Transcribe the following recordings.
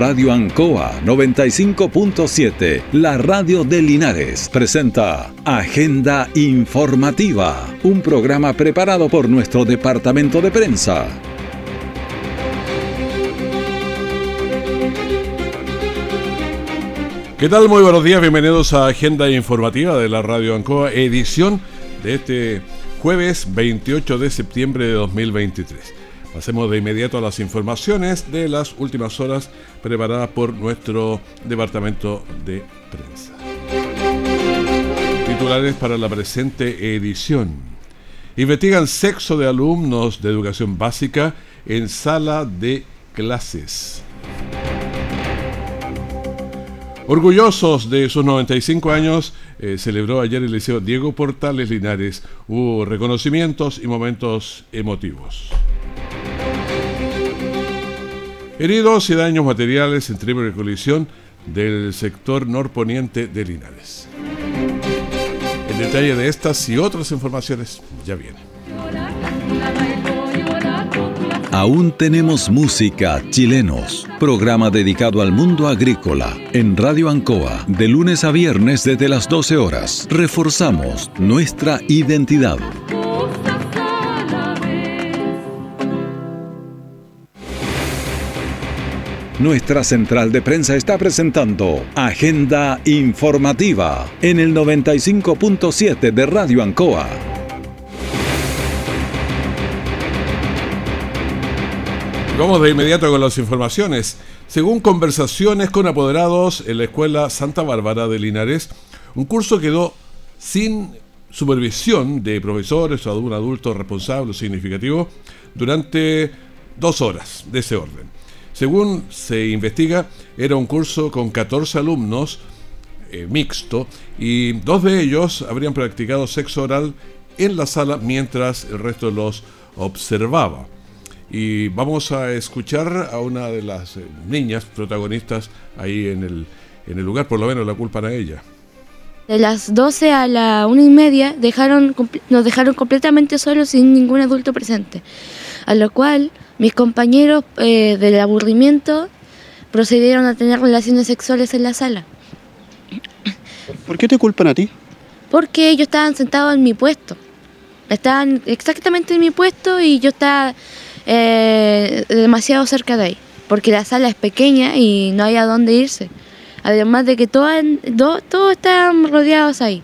Radio Ancoa 95.7, la radio de Linares, presenta Agenda Informativa, un programa preparado por nuestro departamento de prensa. ¿Qué tal? Muy buenos días, bienvenidos a Agenda Informativa de la Radio Ancoa, edición de este jueves 28 de septiembre de 2023. Pasemos de inmediato a las informaciones de las últimas horas preparadas por nuestro departamento de prensa. Titulares para la presente edición. Investigan sexo de alumnos de educación básica en sala de clases. Orgullosos de sus 95 años, eh, celebró ayer el Liceo Diego Portales Linares. Hubo reconocimientos y momentos emotivos. Heridos y daños materiales en triple colisión del sector norponiente de Linares. El detalle de estas y otras informaciones ya viene. Aún tenemos música chilenos. Programa dedicado al mundo agrícola en Radio Ancoa de lunes a viernes desde las 12 horas. Reforzamos nuestra identidad. Nuestra central de prensa está presentando Agenda Informativa en el 95.7 de Radio Ancoa. Vamos de inmediato con las informaciones. Según conversaciones con apoderados en la Escuela Santa Bárbara de Linares, un curso quedó sin supervisión de profesores o de un adulto responsable o significativo durante dos horas de ese orden. Según se investiga, era un curso con 14 alumnos eh, mixto y dos de ellos habrían practicado sexo oral en la sala mientras el resto los observaba. Y vamos a escuchar a una de las eh, niñas protagonistas ahí en el, en el lugar, por lo menos la culpan a ella. De las 12 a la una y media dejaron, nos dejaron completamente solos sin ningún adulto presente, a lo cual mis compañeros eh, del aburrimiento procedieron a tener relaciones sexuales en la sala. ¿Por qué te culpan a ti? Porque ellos estaban sentados en mi puesto. Estaban exactamente en mi puesto y yo estaba eh, demasiado cerca de ahí. Porque la sala es pequeña y no hay a dónde irse. Además de que todos, todos están rodeados ahí.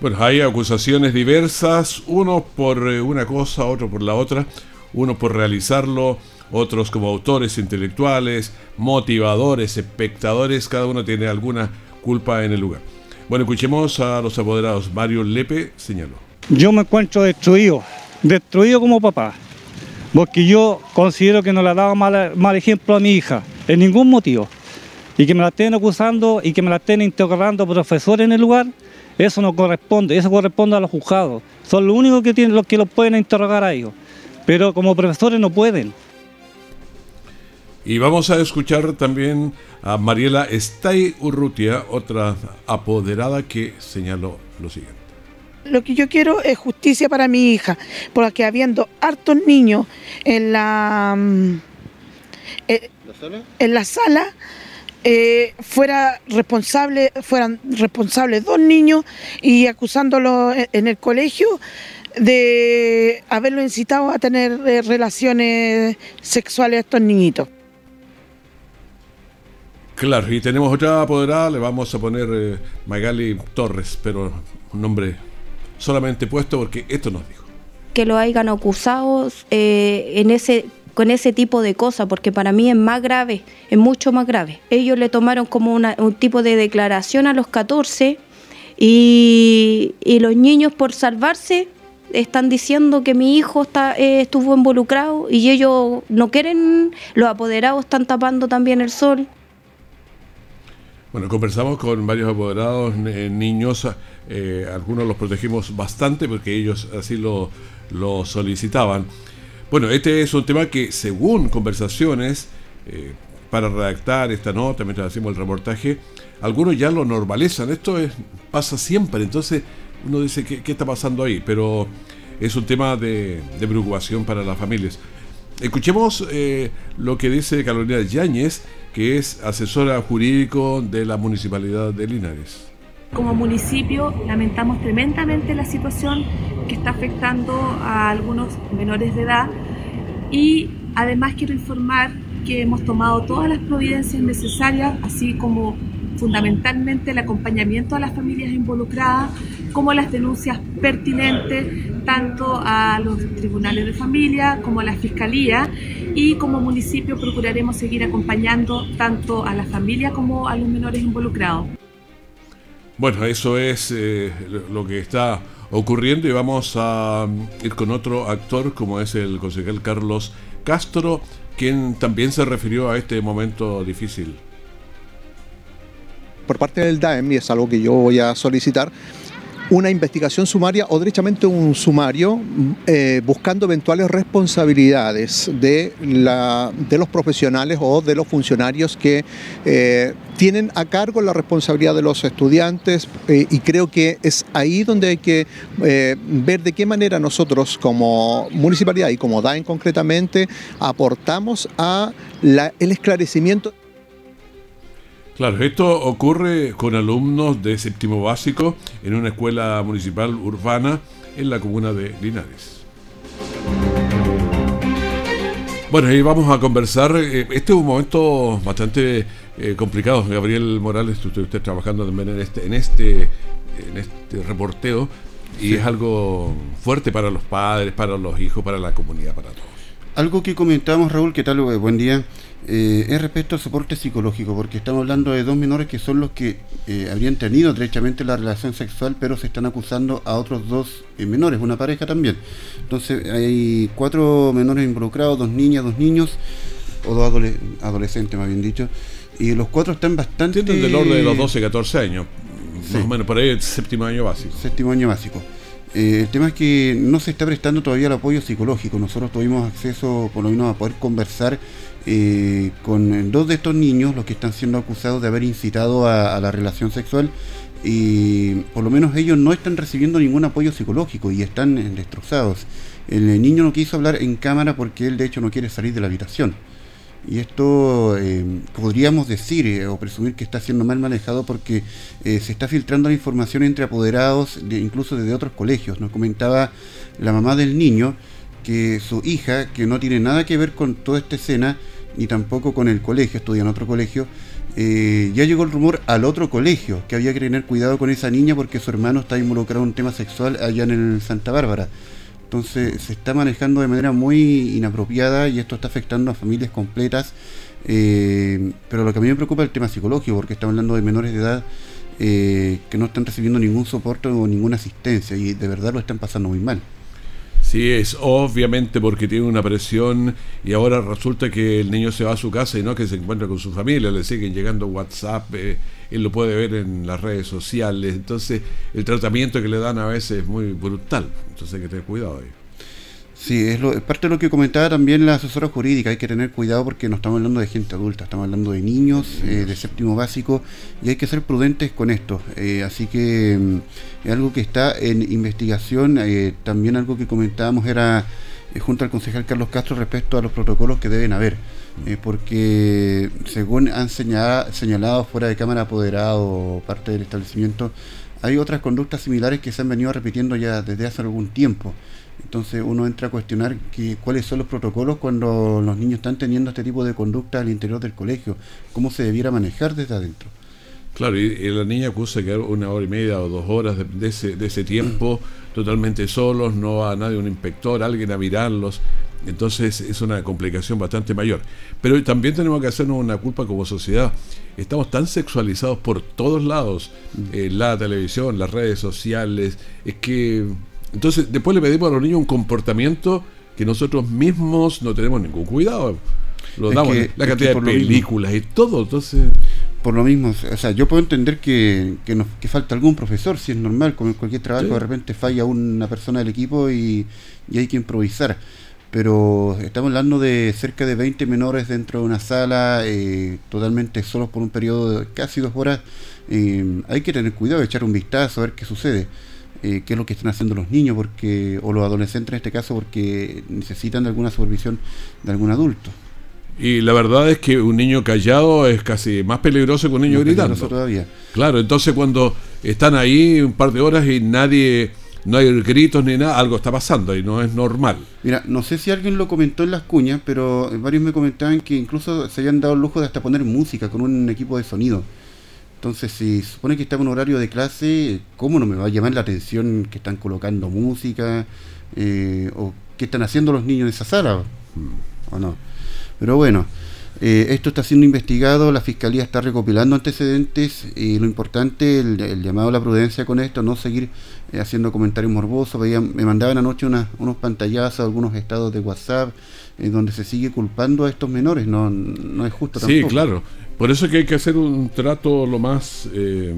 Bueno, hay acusaciones diversas, uno por eh, una cosa, otro por la otra unos por realizarlo, otros como autores intelectuales, motivadores, espectadores, cada uno tiene alguna culpa en el lugar. Bueno, escuchemos a los apoderados. Mario Lepe señaló. Yo me encuentro destruido, destruido como papá, porque yo considero que no le dado mal, mal ejemplo a mi hija, en ningún motivo. Y que me la estén acusando y que me la estén interrogando profesores en el lugar, eso no corresponde, eso corresponde a los juzgados. Son los únicos que tienen los que los pueden interrogar a ellos pero como profesores no pueden. Y vamos a escuchar también a Mariela Estay Urrutia, otra apoderada que señaló lo siguiente. Lo que yo quiero es justicia para mi hija, porque habiendo hartos niños en la, mm, eh, en la sala, eh, fuera responsable, fueran responsables dos niños y acusándolos en el colegio, de haberlo incitado a tener eh, relaciones sexuales a estos niñitos. Claro, y tenemos otra apoderada, le vamos a poner eh, Magali Torres, pero un nombre solamente puesto porque esto nos dijo. Que lo hayan acusado eh, en ese con ese tipo de cosas, porque para mí es más grave, es mucho más grave. Ellos le tomaron como un tipo de declaración a los 14 y, y los niños por salvarse están diciendo que mi hijo está, eh, estuvo involucrado y ellos no quieren, los apoderados están tapando también el sol. Bueno, conversamos con varios apoderados eh, niños, eh, algunos los protegimos bastante porque ellos así lo, lo, solicitaban. Bueno, este es un tema que según conversaciones, para redactar esta nota mientras hacemos el reportaje, algunos ya lo normalizan. Esto es, pasa siempre, entonces uno dice, ¿qué, está pasando ahí? Pero es un tema de, preocupación para las familias. Escuchemos eh, lo que dice Carolina Yáñez, que es asesora jurídico de la Municipalidad de Linares. Como municipio lamentamos tremendamente la situación que está afectando a algunos menores de edad y además quiero informar que hemos tomado todas las providencias necesarias, así como fundamentalmente el acompañamiento a las familias involucradas, como las denuncias pertinentes tanto a los tribunales de familia como a la fiscalía y como municipio procuraremos seguir acompañando tanto a la familia como a los menores involucrados. Bueno, eso es eh, lo que está ocurriendo y vamos a mm, ir con otro actor como es el concejal Carlos Castro, quien también se refirió a este momento difícil. Por parte del DAEM, y es algo que yo voy a solicitar, una investigación sumaria o derechamente un sumario eh, buscando eventuales responsabilidades de, la, de los profesionales o de los funcionarios que eh, tienen a cargo la responsabilidad de los estudiantes eh, y creo que es ahí donde hay que ver de qué manera nosotros como municipalidad y como DAEN concretamente aportamos a el esclarecimiento Claro, esto ocurre con alumnos de séptimo básico en una escuela municipal urbana en la comuna de Linares. Bueno, y vamos a conversar. Eh, este es un momento bastante eh, complicado. Gabriel Morales, usted, está trabajando también en este, en este, en este reporteo y es algo fuerte para los padres, para los hijos, para la comunidad, para todos. Algo que comentábamos, Raúl, ¿qué tal? Buen día. Eh, es respecto al soporte psicológico, porque estamos hablando de dos menores que son los que eh, habrían tenido derechamente la relación sexual, pero se están acusando a otros dos eh, menores, una pareja también. Entonces hay cuatro menores involucrados, dos niñas, dos niños, o dos adolescentes más bien dicho, y los cuatro están bastante... Sienten del orden de los 12, 14 años, más o menos, por ahí el séptimo año básico. Séptimo año básico. el tema es que no se está prestando todavía el apoyo psicológico. Nosotros tuvimos acceso, por lo menos, a poder conversar eh, con dos de estos niños, los que están siendo acusados de haber incitado a, la relación sexual, y por lo menos ellos no están recibiendo ningún apoyo psicológico y están eh, destrozados. El niño no quiso hablar en cámara porque él de hecho no quiere salir de la habitación. Y esto eh, podríamos decir o presumir que está siendo mal manejado porque se está filtrando la información entre apoderados, incluso desde otros colegios. Nos comentaba la mamá del niño que su hija, que no tiene nada que ver con toda esta escena, ni tampoco con el colegio, estudia en otro colegio, eh, ya llegó el rumor al otro colegio, que había que tener cuidado con esa niña porque su hermano está involucrado en un tema sexual allá en el Santa Bárbara. Entonces se está manejando de manera muy inapropiada y esto está afectando a familias completas. Eh, pero lo que a mí me preocupa es el tema psicológico, porque estamos hablando de menores de edad eh, que no están recibiendo ningún soporte o ninguna asistencia y de verdad lo están pasando muy mal. Sí, es obviamente porque tiene una presión y ahora resulta que el niño se va a su casa y no que se encuentra con su familia, le siguen llegando WhatsApp, eh, él lo puede ver en las redes sociales, entonces el tratamiento que le dan a veces es muy brutal, entonces hay que tener cuidado ahí. Sí, es, lo, parte de lo que comentaba también la asesora jurídica, hay que tener cuidado porque no estamos hablando de gente adulta, estamos hablando de niños, eh, de séptimo básico, y hay que ser prudentes con esto. Eh, así que mm, es algo que está en investigación, eh, también algo que comentábamos era junto al concejal Carlos Castro respecto a los protocolos que deben haber, porque según han señalado, señalado fuera de cámara apoderado parte del establecimiento, hay otras conductas similares que se han venido repitiendo ya desde hace algún tiempo. Entonces uno entra a cuestionar que, cuáles son los protocolos cuando los niños están teniendo este tipo de conducta al interior del colegio, cómo se debiera manejar desde adentro. Claro, y, la niña acusa que una hora y media o dos horas de, ese, de ese tiempo totalmente solos, no va a nadie, un inspector, alguien a mirarlos. Entonces es una complicación bastante mayor. Pero también tenemos que hacernos una culpa como sociedad. Estamos tan sexualizados por todos lados, en la televisión, las redes sociales, es que entonces, después le pedimos a los niños un comportamiento que nosotros mismos no tenemos ningún cuidado. Lo damos, la cantidad de películas y todo, entonces... Por lo mismo, o sea, yo puedo entender que, que, nos, que falta algún profesor, si es normal, como en cualquier trabajo, de repente falla una persona del equipo y, hay que improvisar. Pero estamos hablando de cerca de 20 menores dentro de una sala, eh, totalmente solos por un periodo de casi dos horas. Eh, hay que tener cuidado, echar un vistazo, a ver qué sucede. eh, qué es lo que están haciendo los niños porque o los adolescentes en este caso porque necesitan de alguna supervisión de algún adulto. Y la verdad es que un niño callado es casi más peligroso que un niño gritando. todavía. Claro, entonces cuando están ahí un par de horas y nadie, no hay gritos ni nada, algo está pasando y no es normal. Mira, no sé si alguien lo comentó en las cuñas, pero varios me comentaban que incluso se habían dado el lujo de hasta poner música con un equipo de sonido. Entonces, si supone que está en un horario de clase, ¿cómo no me va a llamar la atención que están colocando música? Eh, ¿O qué están haciendo los niños en esa sala? ¿O no? Pero bueno, eh, esto está siendo investigado, la fiscalía está recopilando antecedentes y lo importante, el, llamado a la prudencia con esto, no seguir eh, haciendo comentarios morbosos. me mandaban anoche unos pantallazos, algunos estados de WhatsApp, en donde se sigue culpando a estos menores, no, no es justo tampoco. Sí, claro. Por eso es que hay que hacer un trato lo más eh,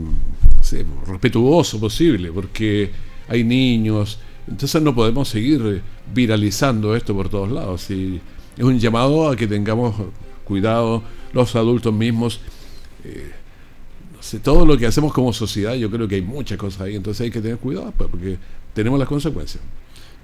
respetuoso posible, porque hay niños, entonces no podemos seguir viralizando esto por todos lados. Y es un llamado a que tengamos cuidado los adultos mismos. Eh, no sé, todo lo que hacemos como sociedad, yo creo que hay muchas cosas ahí, entonces hay que tener cuidado pues, porque tenemos las consecuencias.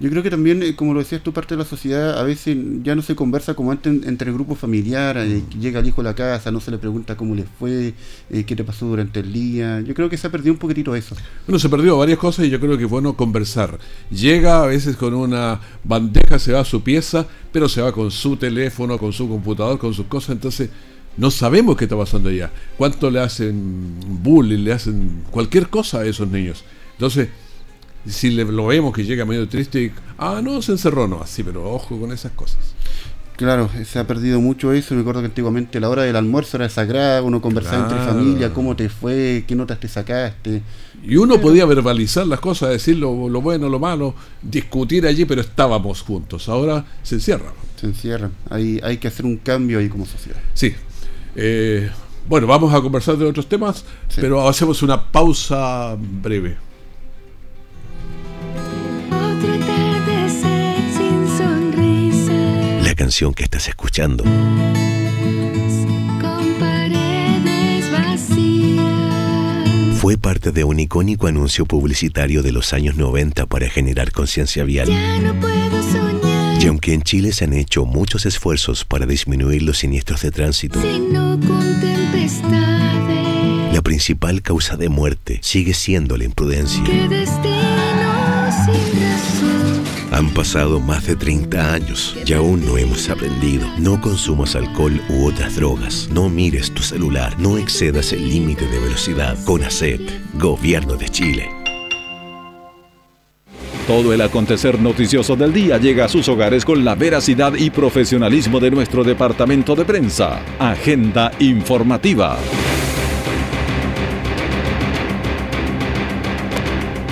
Yo creo que también, eh, como lo decías tú, parte de la sociedad a veces ya no se conversa como antes entre el grupo familiar, eh, mm. llega el hijo a la casa, no se le pregunta cómo le fue, eh, qué te pasó durante el día. Yo creo que se ha perdido un poquitito eso. Bueno, se perdió varias cosas y yo creo que es bueno conversar. Llega a veces con una bandeja, se va a su pieza, pero se va con su teléfono, con su computador, con sus cosas, entonces no sabemos qué está pasando allá. ¿Cuánto le hacen bullying, le hacen cualquier cosa a esos niños? Entonces, si le, lo vemos que llega medio triste y, ah, no, se encerró, no, así, pero ojo con esas cosas. Claro, se ha perdido mucho eso. Me acuerdo que antiguamente la hora del almuerzo era sagrada, uno conversaba entre familia, cómo te fue, qué notas te sacaste. Y uno podía verbalizar las cosas, decir lo, bueno, lo malo, discutir allí, pero estábamos juntos. Ahora se encierran. Se encierran. Hay, hay que hacer un cambio ahí como sociedad. Sí. Eh, bueno, vamos a conversar de otros temas, pero hacemos una pausa breve. Canción que estás escuchando. Fue parte de un icónico anuncio publicitario de los años 90 para generar conciencia vial. Y aunque en Chile se han hecho muchos esfuerzos para disminuir los siniestros de tránsito, la principal causa de muerte sigue siendo la imprudencia. Han pasado más de 30 años y aún no hemos aprendido. No consumas alcohol u otras drogas. No mires tu celular. No excedas el límite de velocidad. Con ACEP, Gobierno de Chile. Todo el acontecer noticioso del día llega a sus hogares con la veracidad y profesionalismo de nuestro departamento de prensa. Agenda informativa.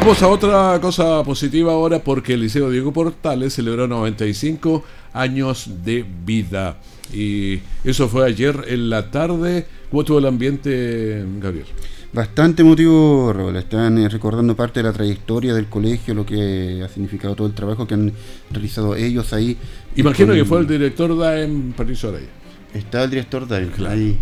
Vamos a otra cosa positiva ahora porque el Liceo Diego Portales celebró 95 años de vida. Y eso fue ayer en la tarde. ¿Cómo estuvo el ambiente, Gabriel? Bastante emotivo, Raúl. Están eh, recordando parte de la trayectoria del colegio, lo que ha significado todo el trabajo que han realizado ellos ahí. Imagino que fue el director Daem Patricio Araya. Está el director Daem ahí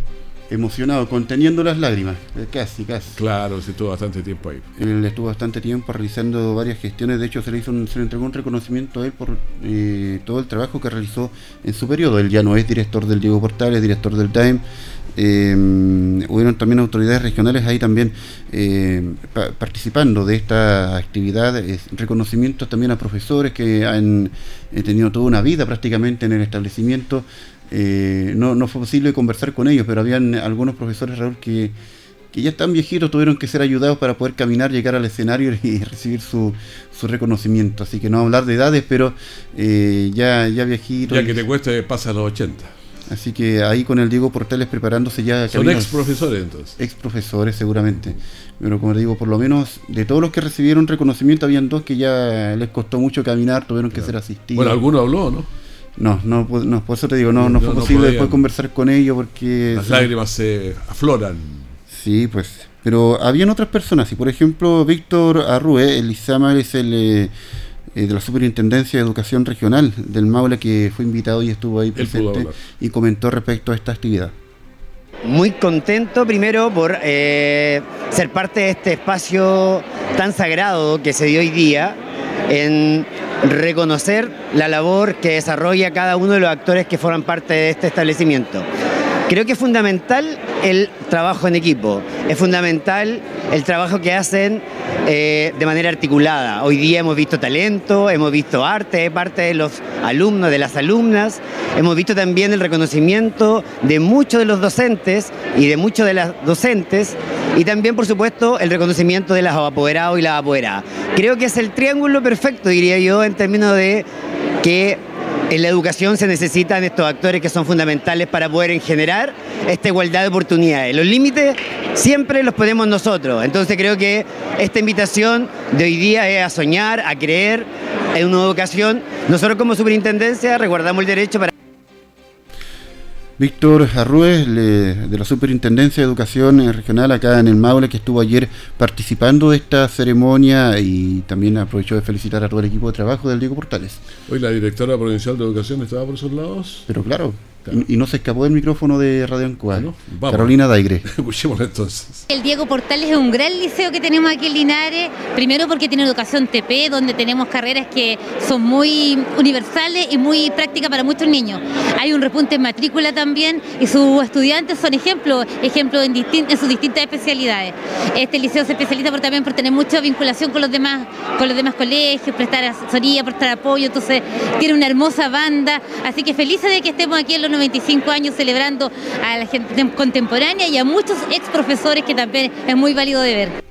emocionado, conteniendo las lágrimas, eh, casi, casi. Claro, se estuvo bastante tiempo ahí. Él estuvo bastante tiempo realizando varias gestiones, de hecho se le, hizo se le entregó un reconocimiento a él por eh, todo el trabajo que realizó en su periodo. Él ya no es director del Diego Portales, director del TAEM. Eh, hubieron también autoridades regionales ahí también participando de esta actividad, reconocimientos también a profesores que han tenido toda una vida prácticamente en el establecimiento, eh, no, no fue posible conversar con ellos, pero habían algunos profesores, Raúl, que, ya están viejitos, tuvieron que ser ayudados para poder caminar, llegar al escenario y recibir su, su reconocimiento. Así que no hablar de edades, pero eh, ya, ya viejitos. Ya que te cueste, pasa a los 80. Así que ahí con el Diego Portales preparándose ya. Son ex profesores entonces. Ex profesores seguramente. Pero como digo, por lo menos de todos los que recibieron reconocimiento, habían dos que ya les costó mucho caminar, tuvieron que ser asistidos. Bueno, alguno habló, ¿no? No, no, no, por eso te digo, no, no, fue posible después conversar con ellos porque... Las lágrimas se afloran. Sí, pues. Pero habían otras personas, y por ejemplo, Víctor Arrue, el Izama es el eh, eh, de la Superintendencia de Educación Regional del Maule, que fue invitado y estuvo ahí presente y comentó respecto a esta actividad. muy contento primero por eh, ser parte de este espacio tan sagrado que se dio hoy día en reconocer la labor que desarrolla cada uno de los actores que forman parte de este establecimiento. Creo que es fundamental el trabajo en equipo, es fundamental el trabajo que hacen eh, de manera articulada. Hoy día hemos visto talento, hemos visto arte de parte de los alumnos, de las alumnas, hemos visto también el reconocimiento de muchos de los docentes y de muchos de las docentes y también, por supuesto, el reconocimiento de las apoderados y las apoderadas. Creo que es el triángulo perfecto, diría yo, en términos de que en la educación se necesitan estos actores que son fundamentales para poder generar esta igualdad de oportunidades. Los límites siempre los ponemos nosotros. Entonces creo que esta invitación de hoy día es a soñar, a creer en una educación. Nosotros como superintendencia resguardamos el derecho para... Víctor Arrués, de la Superintendencia de Educación Regional acá en el Maule, que estuvo ayer participando de esta ceremonia y también aprovechó de felicitar a todo el equipo de trabajo del Diego Portales. Hoy la directora provincial de Educación estaba por esos lados. Pero claro, y, no se escapó del micrófono de Radio Ancoa. Carolina Daigre. Escuchémoslo entonces. El Diego Portales es un gran liceo que tenemos aquí en Linares. Primero porque tiene educación TP, donde tenemos carreras que son muy universales y muy prácticas para muchos niños. Hay un repunte en matrícula también y sus estudiantes son ejemplos, ejemplos en, en sus distintas especialidades. Este liceo se especializa por, también por tener mucha vinculación con los demás, con los demás colegios, prestar asesoría, prestar apoyo. Entonces tiene una hermosa banda. Así que felices de que estemos aquí en los 95 años celebrando a la gente contemporánea y a muchos ex profesores que también es muy válido de ver.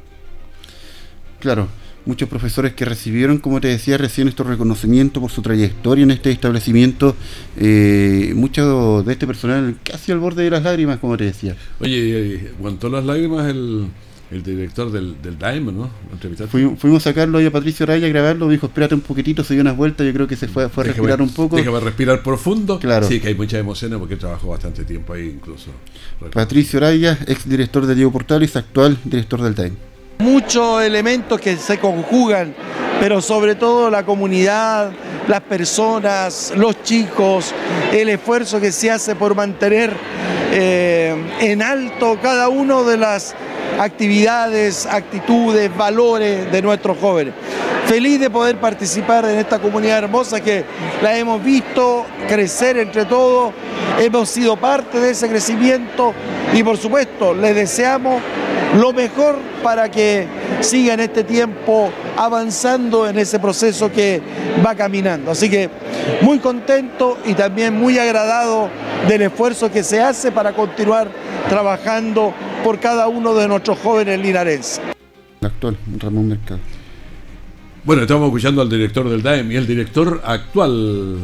Claro, muchos profesores que recibieron, como te decía recién, estos reconocimientos por su trayectoria en este establecimiento, eh, mucho de este personal casi al borde de las lágrimas, como te decía. Oye, ¿aguantó las lágrimas el, el director del, del ¿no? Fuimos, a sacarlo ahí a Patricio Raya a grabarlo, dijo, espérate un poquitito, se dio unas vueltas, yo creo que se fue, fue a respirar un poco. Déjame respirar profundo. Claro. Sí, que hay muchas emociones porque trabajó bastante tiempo ahí incluso. Patricio Raya, ex director de Diego Portales, actual director del Time. Muchos elementos que se conjugan, pero sobre todo la comunidad, las personas, los chicos, el esfuerzo que se hace por mantener eh, en alto cada uno de las actividades, actitudes, valores de nuestros jóvenes. Feliz de poder participar en esta comunidad hermosa que la hemos visto crecer entre todos, hemos sido parte de ese crecimiento y por supuesto les deseamos lo mejor para que siga en este tiempo avanzando en ese proceso que va caminando. Así que muy contento y también muy agradado del esfuerzo que se hace para continuar trabajando por cada uno de nuestros jóvenes linarenses. actual, Ramón Mercado. Bueno, estamos escuchando al director del DAEM y el director actual.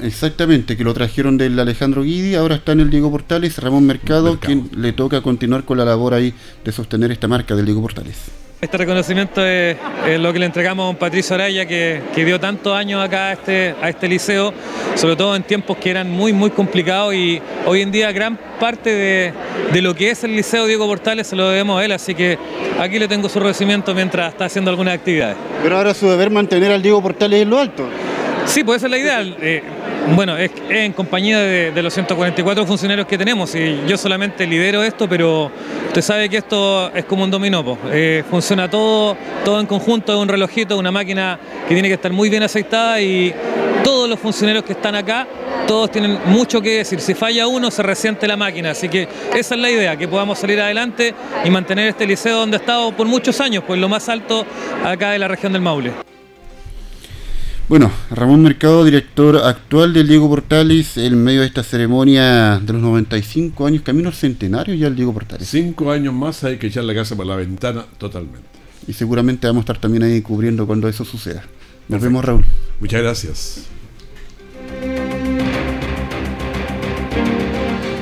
Exactamente, que lo trajeron del Alejandro Guidi, ahora está en el Diego Portales, Ramón Mercado, quien le toca continuar con la labor ahí de sostener esta marca del Diego Portales. Este reconocimiento es, lo que le entregamos a un Patricio Araya que, dio tantos años acá a este, a este liceo, sobre todo en tiempos que eran muy, muy complicados y hoy en día gran parte de, lo que es el liceo Diego Portales se lo debemos a él, así que aquí le tengo su reconocimiento mientras está haciendo algunas actividades. Pero ahora su deber mantener al Diego Portales en lo alto. Sí, pues esa es la idea. Eh, bueno, es, en compañía de, los 144 funcionarios que tenemos y yo solamente lidero esto, pero usted sabe que esto es como un dominó. Eh, funciona todo, todo en conjunto, es un relojito, una máquina que tiene que estar muy bien aceitada y todos los funcionarios que están acá, todos tienen mucho que decir. Si falla uno, se resiente la máquina. Así que esa es la idea, que podamos salir adelante y mantener este liceo donde ha estado por muchos años, pues lo más alto acá de la región del Maule. Bueno, Ramón Mercado, director actual del Diego Portales, en medio de esta ceremonia de los 95 años, camino al centenario ya el Diego Portales. Cinco años más hay que echar la casa por la ventana totalmente. Y seguramente vamos a estar también ahí cubriendo cuando eso suceda. Nos vemos, Raúl. Muchas gracias.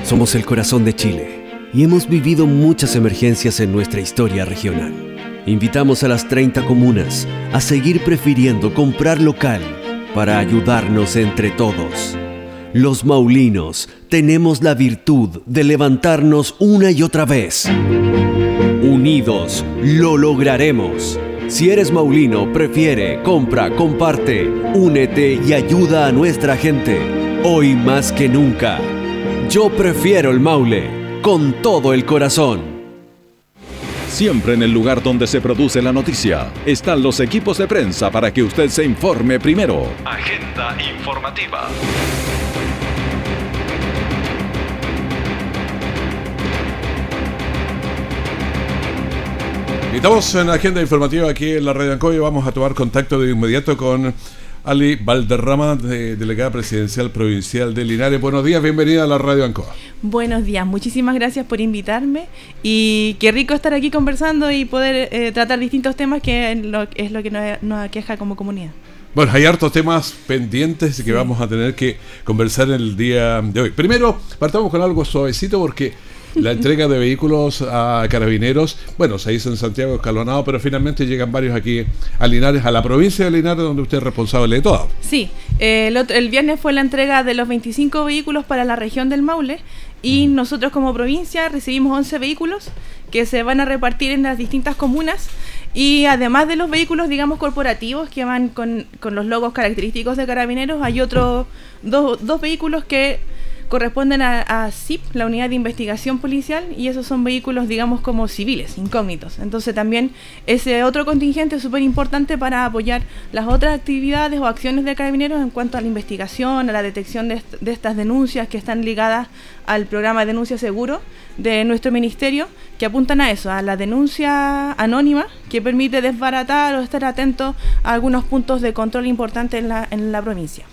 Somos el corazón de Chile y hemos vivido muchas emergencias en nuestra historia regional. Invitamos a las 30 comunas a seguir prefiriendo comprar local para ayudarnos entre todos. Los maulinos tenemos la virtud de levantarnos una y otra vez. Unidos lo lograremos. Si eres maulino, prefiere, compra, comparte, únete y ayuda a nuestra gente. Hoy más que nunca. Yo prefiero el Maule. con todo el corazón. Siempre en el lugar donde se produce la noticia están los equipos de prensa para que usted se informe primero. Agenda informativa. Estamos en la agenda informativa aquí en la Radio Ancoy. Vamos a tomar contacto de inmediato con Ali Valderrama, de, delegada presidencial provincial de Linares. Buenos días, bienvenida a la Radio Ancoa. Buenos días, muchísimas gracias por invitarme y qué rico estar aquí conversando y poder eh, tratar distintos temas que es lo que nos, nos aqueja como comunidad. Bueno, hay hartos temas pendientes que vamos a tener que conversar el día de hoy. Primero, partamos con algo suavecito porque la entrega de vehículos a carabineros, bueno, se hizo en Santiago escalonado, pero finalmente llegan varios aquí a Linares, a la provincia de Linares, donde usted es responsable de todo. Sí, eh, el, el, viernes fue la entrega de los 25 vehículos para la región del Maule y nosotros como provincia recibimos 11 vehículos que se van a repartir en las distintas comunas. Y además de los vehículos, digamos, corporativos que van con, con los logos característicos de carabineros, hay otros dos, dos vehículos que corresponden a, a, CIP, la unidad de investigación policial, y esos son vehículos, digamos, como civiles, incógnitos. Entonces también ese otro contingente es súper importante para apoyar las otras actividades o acciones de carabineros en cuanto a la investigación, a la detección de, est de estas denuncias que están ligadas al programa de denuncia seguro de nuestro ministerio, que apuntan a eso, a la denuncia anónima, que permite desbaratar o estar atento a algunos puntos de control importantes en la, en la provincia.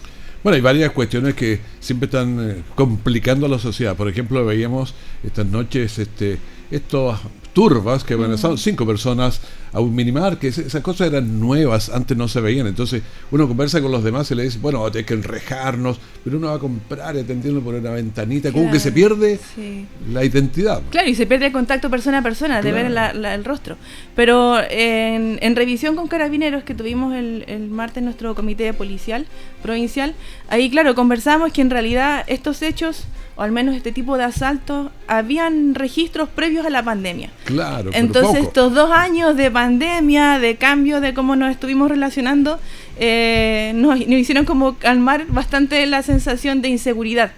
Bueno, hay varias cuestiones que siempre están eh, complicando a la sociedad. Por ejemplo, veíamos estas noches este, estos turbas que amenazaron mm. cinco personas a un minimar, que esas cosas eran nuevas, antes no se veían. Entonces uno conversa con los demás y le dice, bueno, hay que enrejarnos, pero uno va a comprar, atendiendo por una ventanita, como que se pierde sí. la identidad. Claro, y se pierde el contacto persona a persona, claro. de ver la, la, el rostro. Pero en, en, revisión con carabineros que tuvimos el, el martes en nuestro comité policial provincial, ahí claro, conversamos que en realidad estos hechos o al menos este tipo de asaltos, habían registros previos a la pandemia. Claro. Entonces estos dos años de pandemia, de cambio de cómo nos estuvimos relacionando, eh, nos, nos, hicieron como calmar bastante la sensación de inseguridad.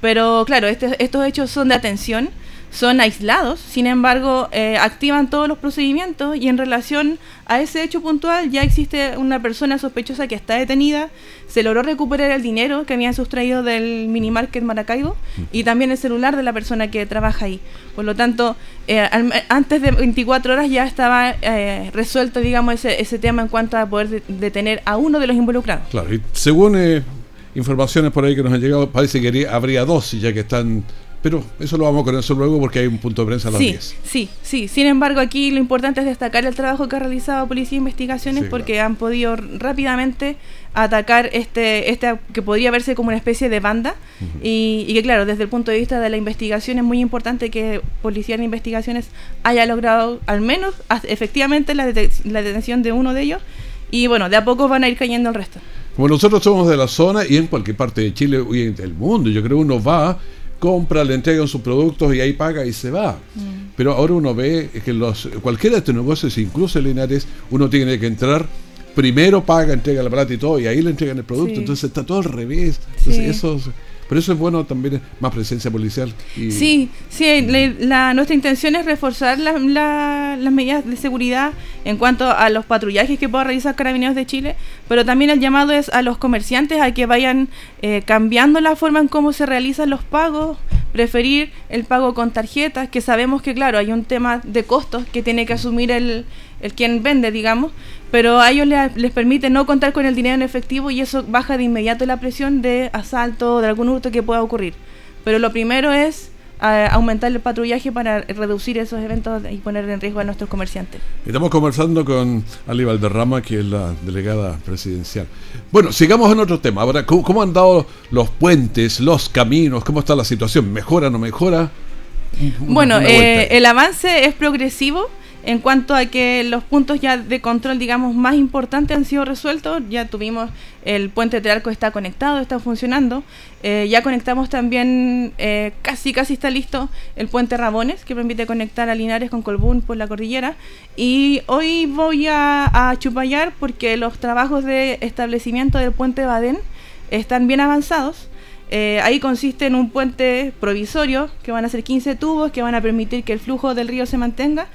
Pero claro, este, estos hechos son de atención son aislados, sin embargo, eh, activan todos los procedimientos y en relación a ese hecho puntual ya existe una persona sospechosa que está detenida, se logró recuperar el dinero que habían sustraído del minimarket Maracaibo y también el celular de la persona que trabaja ahí. Por lo tanto, eh, al, antes de 24 horas ya estaba eh, resuelto, digamos, ese, ese tema en cuanto a poder de, detener a uno de los involucrados. Claro, y según informaciones por ahí que nos han llegado, parece que habría dos ya que están pero eso lo vamos a conocer luego porque hay un punto de prensa a las sí, 10. Sí, sí. Sin embargo, aquí lo importante es destacar el trabajo que ha realizado Policía de Investigaciones sí, porque claro. han podido rápidamente atacar este, este que podría verse como una especie de banda uh -huh. y, y, que claro, desde el punto de vista de la investigación es muy importante que Policía de Investigaciones haya logrado al menos efectivamente la, la detención de uno de ellos y bueno, de a poco van a ir cayendo el resto. Como nosotros somos de la zona y en cualquier parte de Chile y del mundo, yo creo uno va compra, le entregan sus productos y ahí paga y se va. Mm. Pero ahora uno ve que los cualquiera de estos negocios, incluso Linares, uno tiene que entrar, primero paga, entrega la plata y todo, y ahí le entregan el producto. Sí. Entonces está todo al revés. Entonces, sí. eso pero eso es bueno también, más presencia policial. Y... Sí, sí, la, la, nuestra intención es reforzar la, la, las medidas de seguridad en cuanto a los patrullajes que pueda realizar Carabineros de Chile, pero también el llamado es a los comerciantes a que vayan eh, cambiando la forma en cómo se realizan los pagos, preferir el pago con tarjetas, que sabemos que claro, hay un tema de costos que tiene que asumir el, el quien vende, digamos, pero a ellos les, les, permite no contar con el dinero en efectivo y eso baja de inmediato la presión de asalto o de algún hurto que pueda ocurrir. Pero lo primero es a aumentar el patrullaje para reducir esos eventos y poner en riesgo a nuestros comerciantes. Estamos conversando con Ali Valderrama, que es la delegada presidencial. Bueno, sigamos en otro tema. Ahora, ¿cómo, cómo han dado los puentes, los caminos? ¿Cómo está la situación? ¿Mejora o no mejora? Bueno, eh, el avance es progresivo en cuanto a que los puntos ya de control, digamos, más importantes han sido resueltos, ya tuvimos el puente de Arco está conectado, está funcionando, eh, ya conectamos también, eh, casi casi está listo, el puente Rabones, que permite conectar a Linares con Colbún por la cordillera, y hoy voy a, a Chupayar porque los trabajos de establecimiento del puente Badén están bien avanzados, Eh, ahí consiste en un puente provisorio, que van a ser 15 tubos, que van a permitir que el flujo del río se mantenga.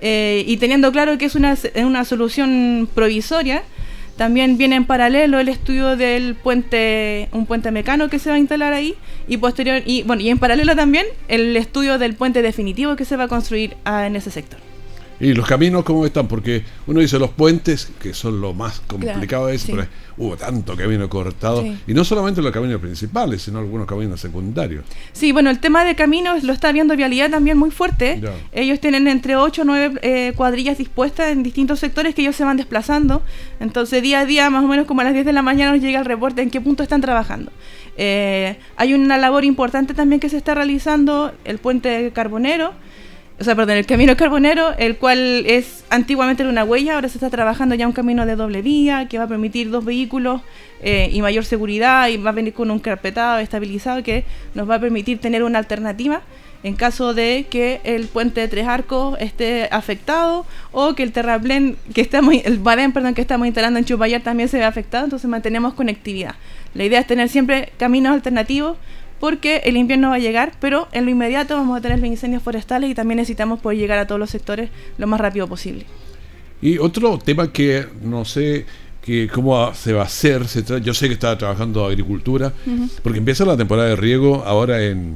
Eh, y teniendo claro que es una, una solución provisoria, también viene en paralelo el estudio del puente, un puente mecano que se va a instalar ahí y posterior y bueno y en paralelo también el estudio del puente definitivo que se va a construir ah, en ese sector. ¿Y los caminos cómo están? Porque uno dice los puentes, que son lo más complicado de eso, pero hubo tanto camino cortado. Y no solamente los caminos principales, sino algunos caminos secundarios. Sí, bueno, el tema de caminos lo está viendo Vialidad también muy fuerte. Ellos tienen entre 8 o 9 eh, cuadrillas dispuestas en distintos sectores que ellos se van desplazando. Entonces, día a día, más o menos como a las 10 de la mañana, nos llega el reporte en qué punto están trabajando. Eh, hay una labor importante también que se está realizando, el puente carbonero o sea, perdón, el camino carbonero, el cual es antiguamente era una huella, ahora se está trabajando ya un camino de doble vía que va a permitir dos vehículos eh, y mayor seguridad y va a venir con un carpetado estabilizado que nos va a permitir tener una alternativa en caso de que el puente de tres arcos esté afectado o que el terraplén que estamos, el badén, perdón, que estamos instalando en Chupayar también se vea afectado, entonces mantenemos conectividad. La idea es tener siempre caminos alternativos porque el invierno va a llegar, pero en lo inmediato vamos a tener los incendios forestales y también necesitamos poder llegar a todos los sectores lo más rápido posible. Y otro tema que no sé que cómo se va a hacer, yo sé que estaba trabajando agricultura, porque empieza la temporada de riego ahora en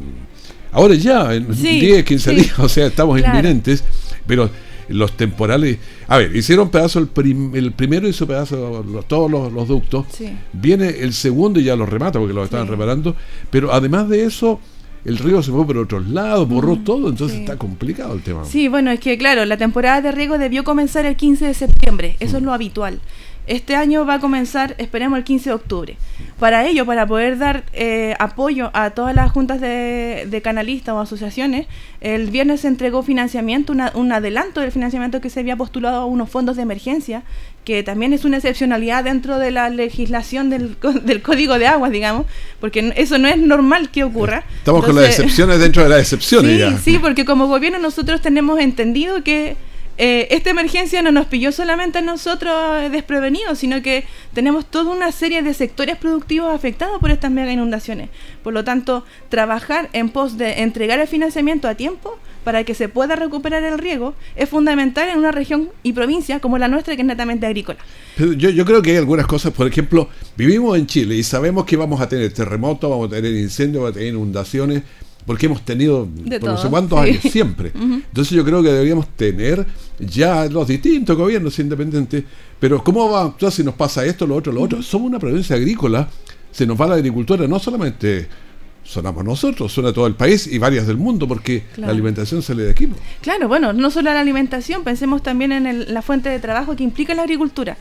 ahora ya, en 10, 15 días, o sea, estamos inminentes, pero los temporales. A ver, hicieron pedazo el, el primero hizo pedazo todos los, ductos. Viene el segundo y ya lo remata porque lo estaban reparando. Pero además de eso, el río se fue por otros lados, borró mm, todo, entonces está complicado el tema. Sí, bueno, es que claro, la temporada de riego debió comenzar el 15 de septiembre, eso es mm. lo habitual. Este año va a comenzar, esperemos, el 15 de octubre. Para ello, para poder dar eh, apoyo a todas las juntas de, canalistas o asociaciones, el viernes se entregó financiamiento, un adelanto del financiamiento que se había postulado a unos fondos de emergencia, que también es una excepcionalidad dentro de la legislación del, del Código de Aguas, digamos, porque eso no es normal que ocurra. Estamos con las excepciones dentro de las excepciones. Sí, sí, porque como gobierno nosotros tenemos entendido que eh, esta emergencia no nos pilló solamente a nosotros desprevenidos, sino que tenemos toda una serie de sectores productivos afectados por estas mega inundaciones. Por lo tanto, trabajar en pos de entregar el financiamiento a tiempo para que se pueda recuperar el riego es fundamental en una región y provincia como la nuestra que es netamente agrícola. yo, yo creo que hay algunas cosas, por ejemplo, vivimos en Chile y sabemos que vamos a tener terremotos, vamos a tener incendios, vamos a tener inundaciones, porque hemos tenido por no sé cuántos años siempre. Entonces yo creo que deberíamos tener ya los distintos gobiernos independientes, pero ¿cómo va a actuar si nos pasa esto, lo otro, lo otro? Somos una provincia agrícola, se nos va la agricultura, no solamente sonamos nosotros, suena todo el país y varias del mundo, porque la alimentación sale de aquí. Claro, bueno, no solo la alimentación, pensemos también en la fuente de trabajo que implica la agricultura.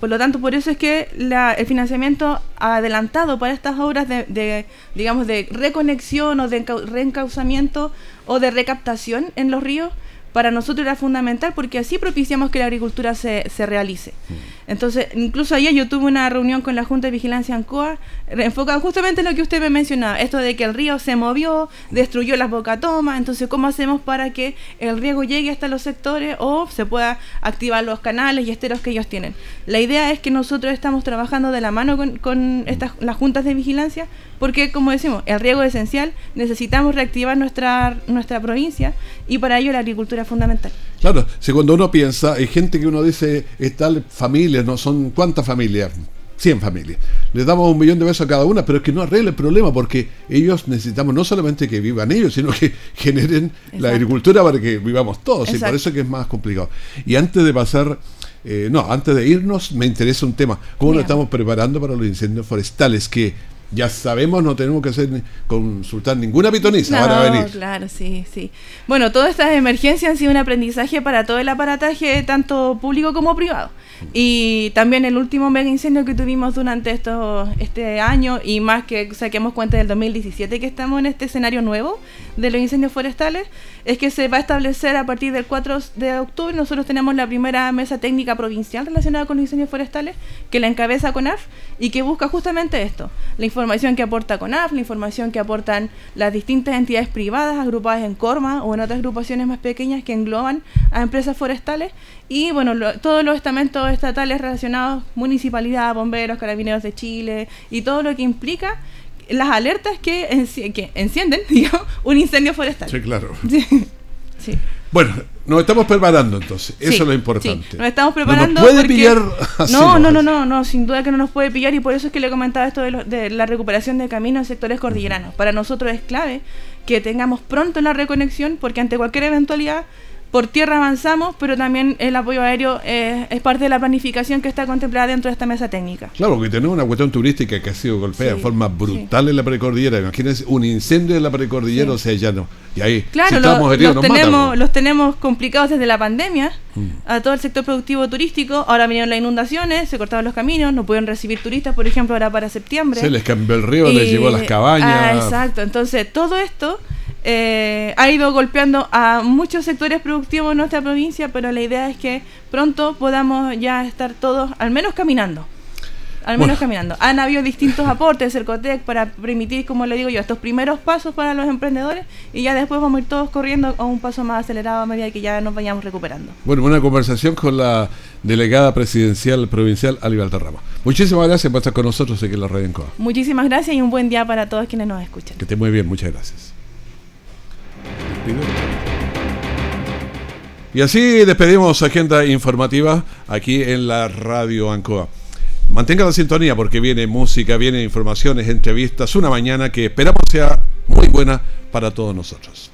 Por lo tanto, por eso es que el financiamiento adelantado para estas obras de, digamos, de reconexión o de reencauzamiento o de recaptación en los ríos para nosotros era fundamental porque así propiciamos que la agricultura se, se realice. Mm. Entonces, incluso ayer yo tuve una reunión con la Junta de Vigilancia ANCOA enfocada justamente en lo que usted me mencionaba, esto de que el río se movió, destruyó las bocatomas, entonces, ¿cómo hacemos para que el riego llegue hasta los sectores o se pueda activar los canales y esteros que ellos tienen? La idea es que nosotros estamos trabajando de la mano con, con estas, las juntas de vigilancia porque, como decimos, el riego es esencial, necesitamos reactivar nuestra, nuestra provincia y para ello la agricultura es fundamental. Claro, si cuando uno piensa, hay gente que uno dice, tal familia, ¿no? Son cuántas familias, 100 familias. Les damos un millón de pesos a cada una, pero es que no arregle el problema porque ellos necesitamos no solamente que vivan ellos, sino que generen la agricultura para que vivamos todos. Y por eso es que es más complicado. Y antes de pasar, eh, no, antes de irnos, me interesa un tema. ¿Cómo nos estamos preparando para los incendios forestales? Que ya sabemos, no tenemos que hacer consultar ninguna pitoniza no, venir. Claro, sí, sí. Bueno, todas estas emergencias han sido un aprendizaje para todo el aparataje, tanto público como privado. Y también el último mega incendio que tuvimos durante esto, este año y más que saquemos cuenta del 2017 que estamos en este escenario nuevo de los incendios forestales, es que se va a establecer a partir del 4 de octubre, nosotros tenemos la primera mesa técnica provincial relacionada con los incendios forestales que la encabeza CONAF y que busca justamente esto, la información que aporta CONAF, la información que aportan las distintas entidades privadas agrupadas en CORMA o en otras agrupaciones más pequeñas que engloban a empresas forestales y bueno, todos los estamentos estatales relacionados, municipalidad, bomberos, carabineros de Chile y todo lo que implica las alertas que, enci- que encienden digamos, un incendio forestal. Sí, claro. Sí. Sí. Bueno, nos estamos preparando entonces. Eso Sí, es lo sí, importante. nos estamos No preparando. nos puede porque- pillar así No, no, no, no, no, sin duda que no nos puede pillar y por eso es que le comentaba esto de, lo- de la recuperación de caminos en sectores cordilleranos. Para nosotros es clave que tengamos pronto la reconexión porque ante cualquier eventualidad por tierra avanzamos, pero también el apoyo aéreo eh, es parte de la planificación que está contemplada dentro de esta mesa técnica. Claro, porque tenemos una cuestión turística que ha sido golpeada Sí, de forma brutal en la precordillera. Imagínense un incendio en la precordillera, o sea, ya no. Y ahí, Claro, si estamos heridos, los, nos matan, tenemos, ¿no? los tenemos complicados desde la pandemia Mm. a todo el sector productivo turístico. Ahora vinieron las inundaciones, se cortaron los caminos, no pudieron recibir turistas, por ejemplo, ahora para septiembre. Se les cambió el río, les llevó las Ah, cabañas. exacto. Entonces, todo esto eh, ha ido golpeando a muchos sectores productivos en nuestra provincia, pero la idea es que pronto podamos ya estar todos, al menos caminando. Al menos Bueno. caminando. Han habido distintos aportes del Cercotec para permitir, como le digo yo, estos primeros pasos para los emprendedores y ya después vamos a ir todos corriendo a un paso más acelerado a medida que ya nos vayamos recuperando. Bueno, una conversación con la delegada presidencial provincial, Ali Valderrama. Muchísimas gracias por estar con nosotros aquí en la Radio Encoa. Muchísimas gracias y un buen día para todos quienes nos escuchan. Que esté muy bien, muchas gracias. Y así despedimos Agenda Informativa aquí en la Radio Ancoa. Mantenga la sintonía porque viene música, viene informaciones, entrevistas, una mañana que esperamos sea muy buena para todos nosotros.